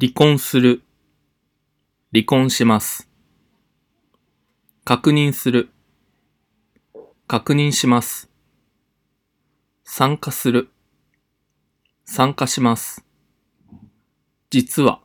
離婚する、離婚します。確認する、確認します。参加する、参加します。実は、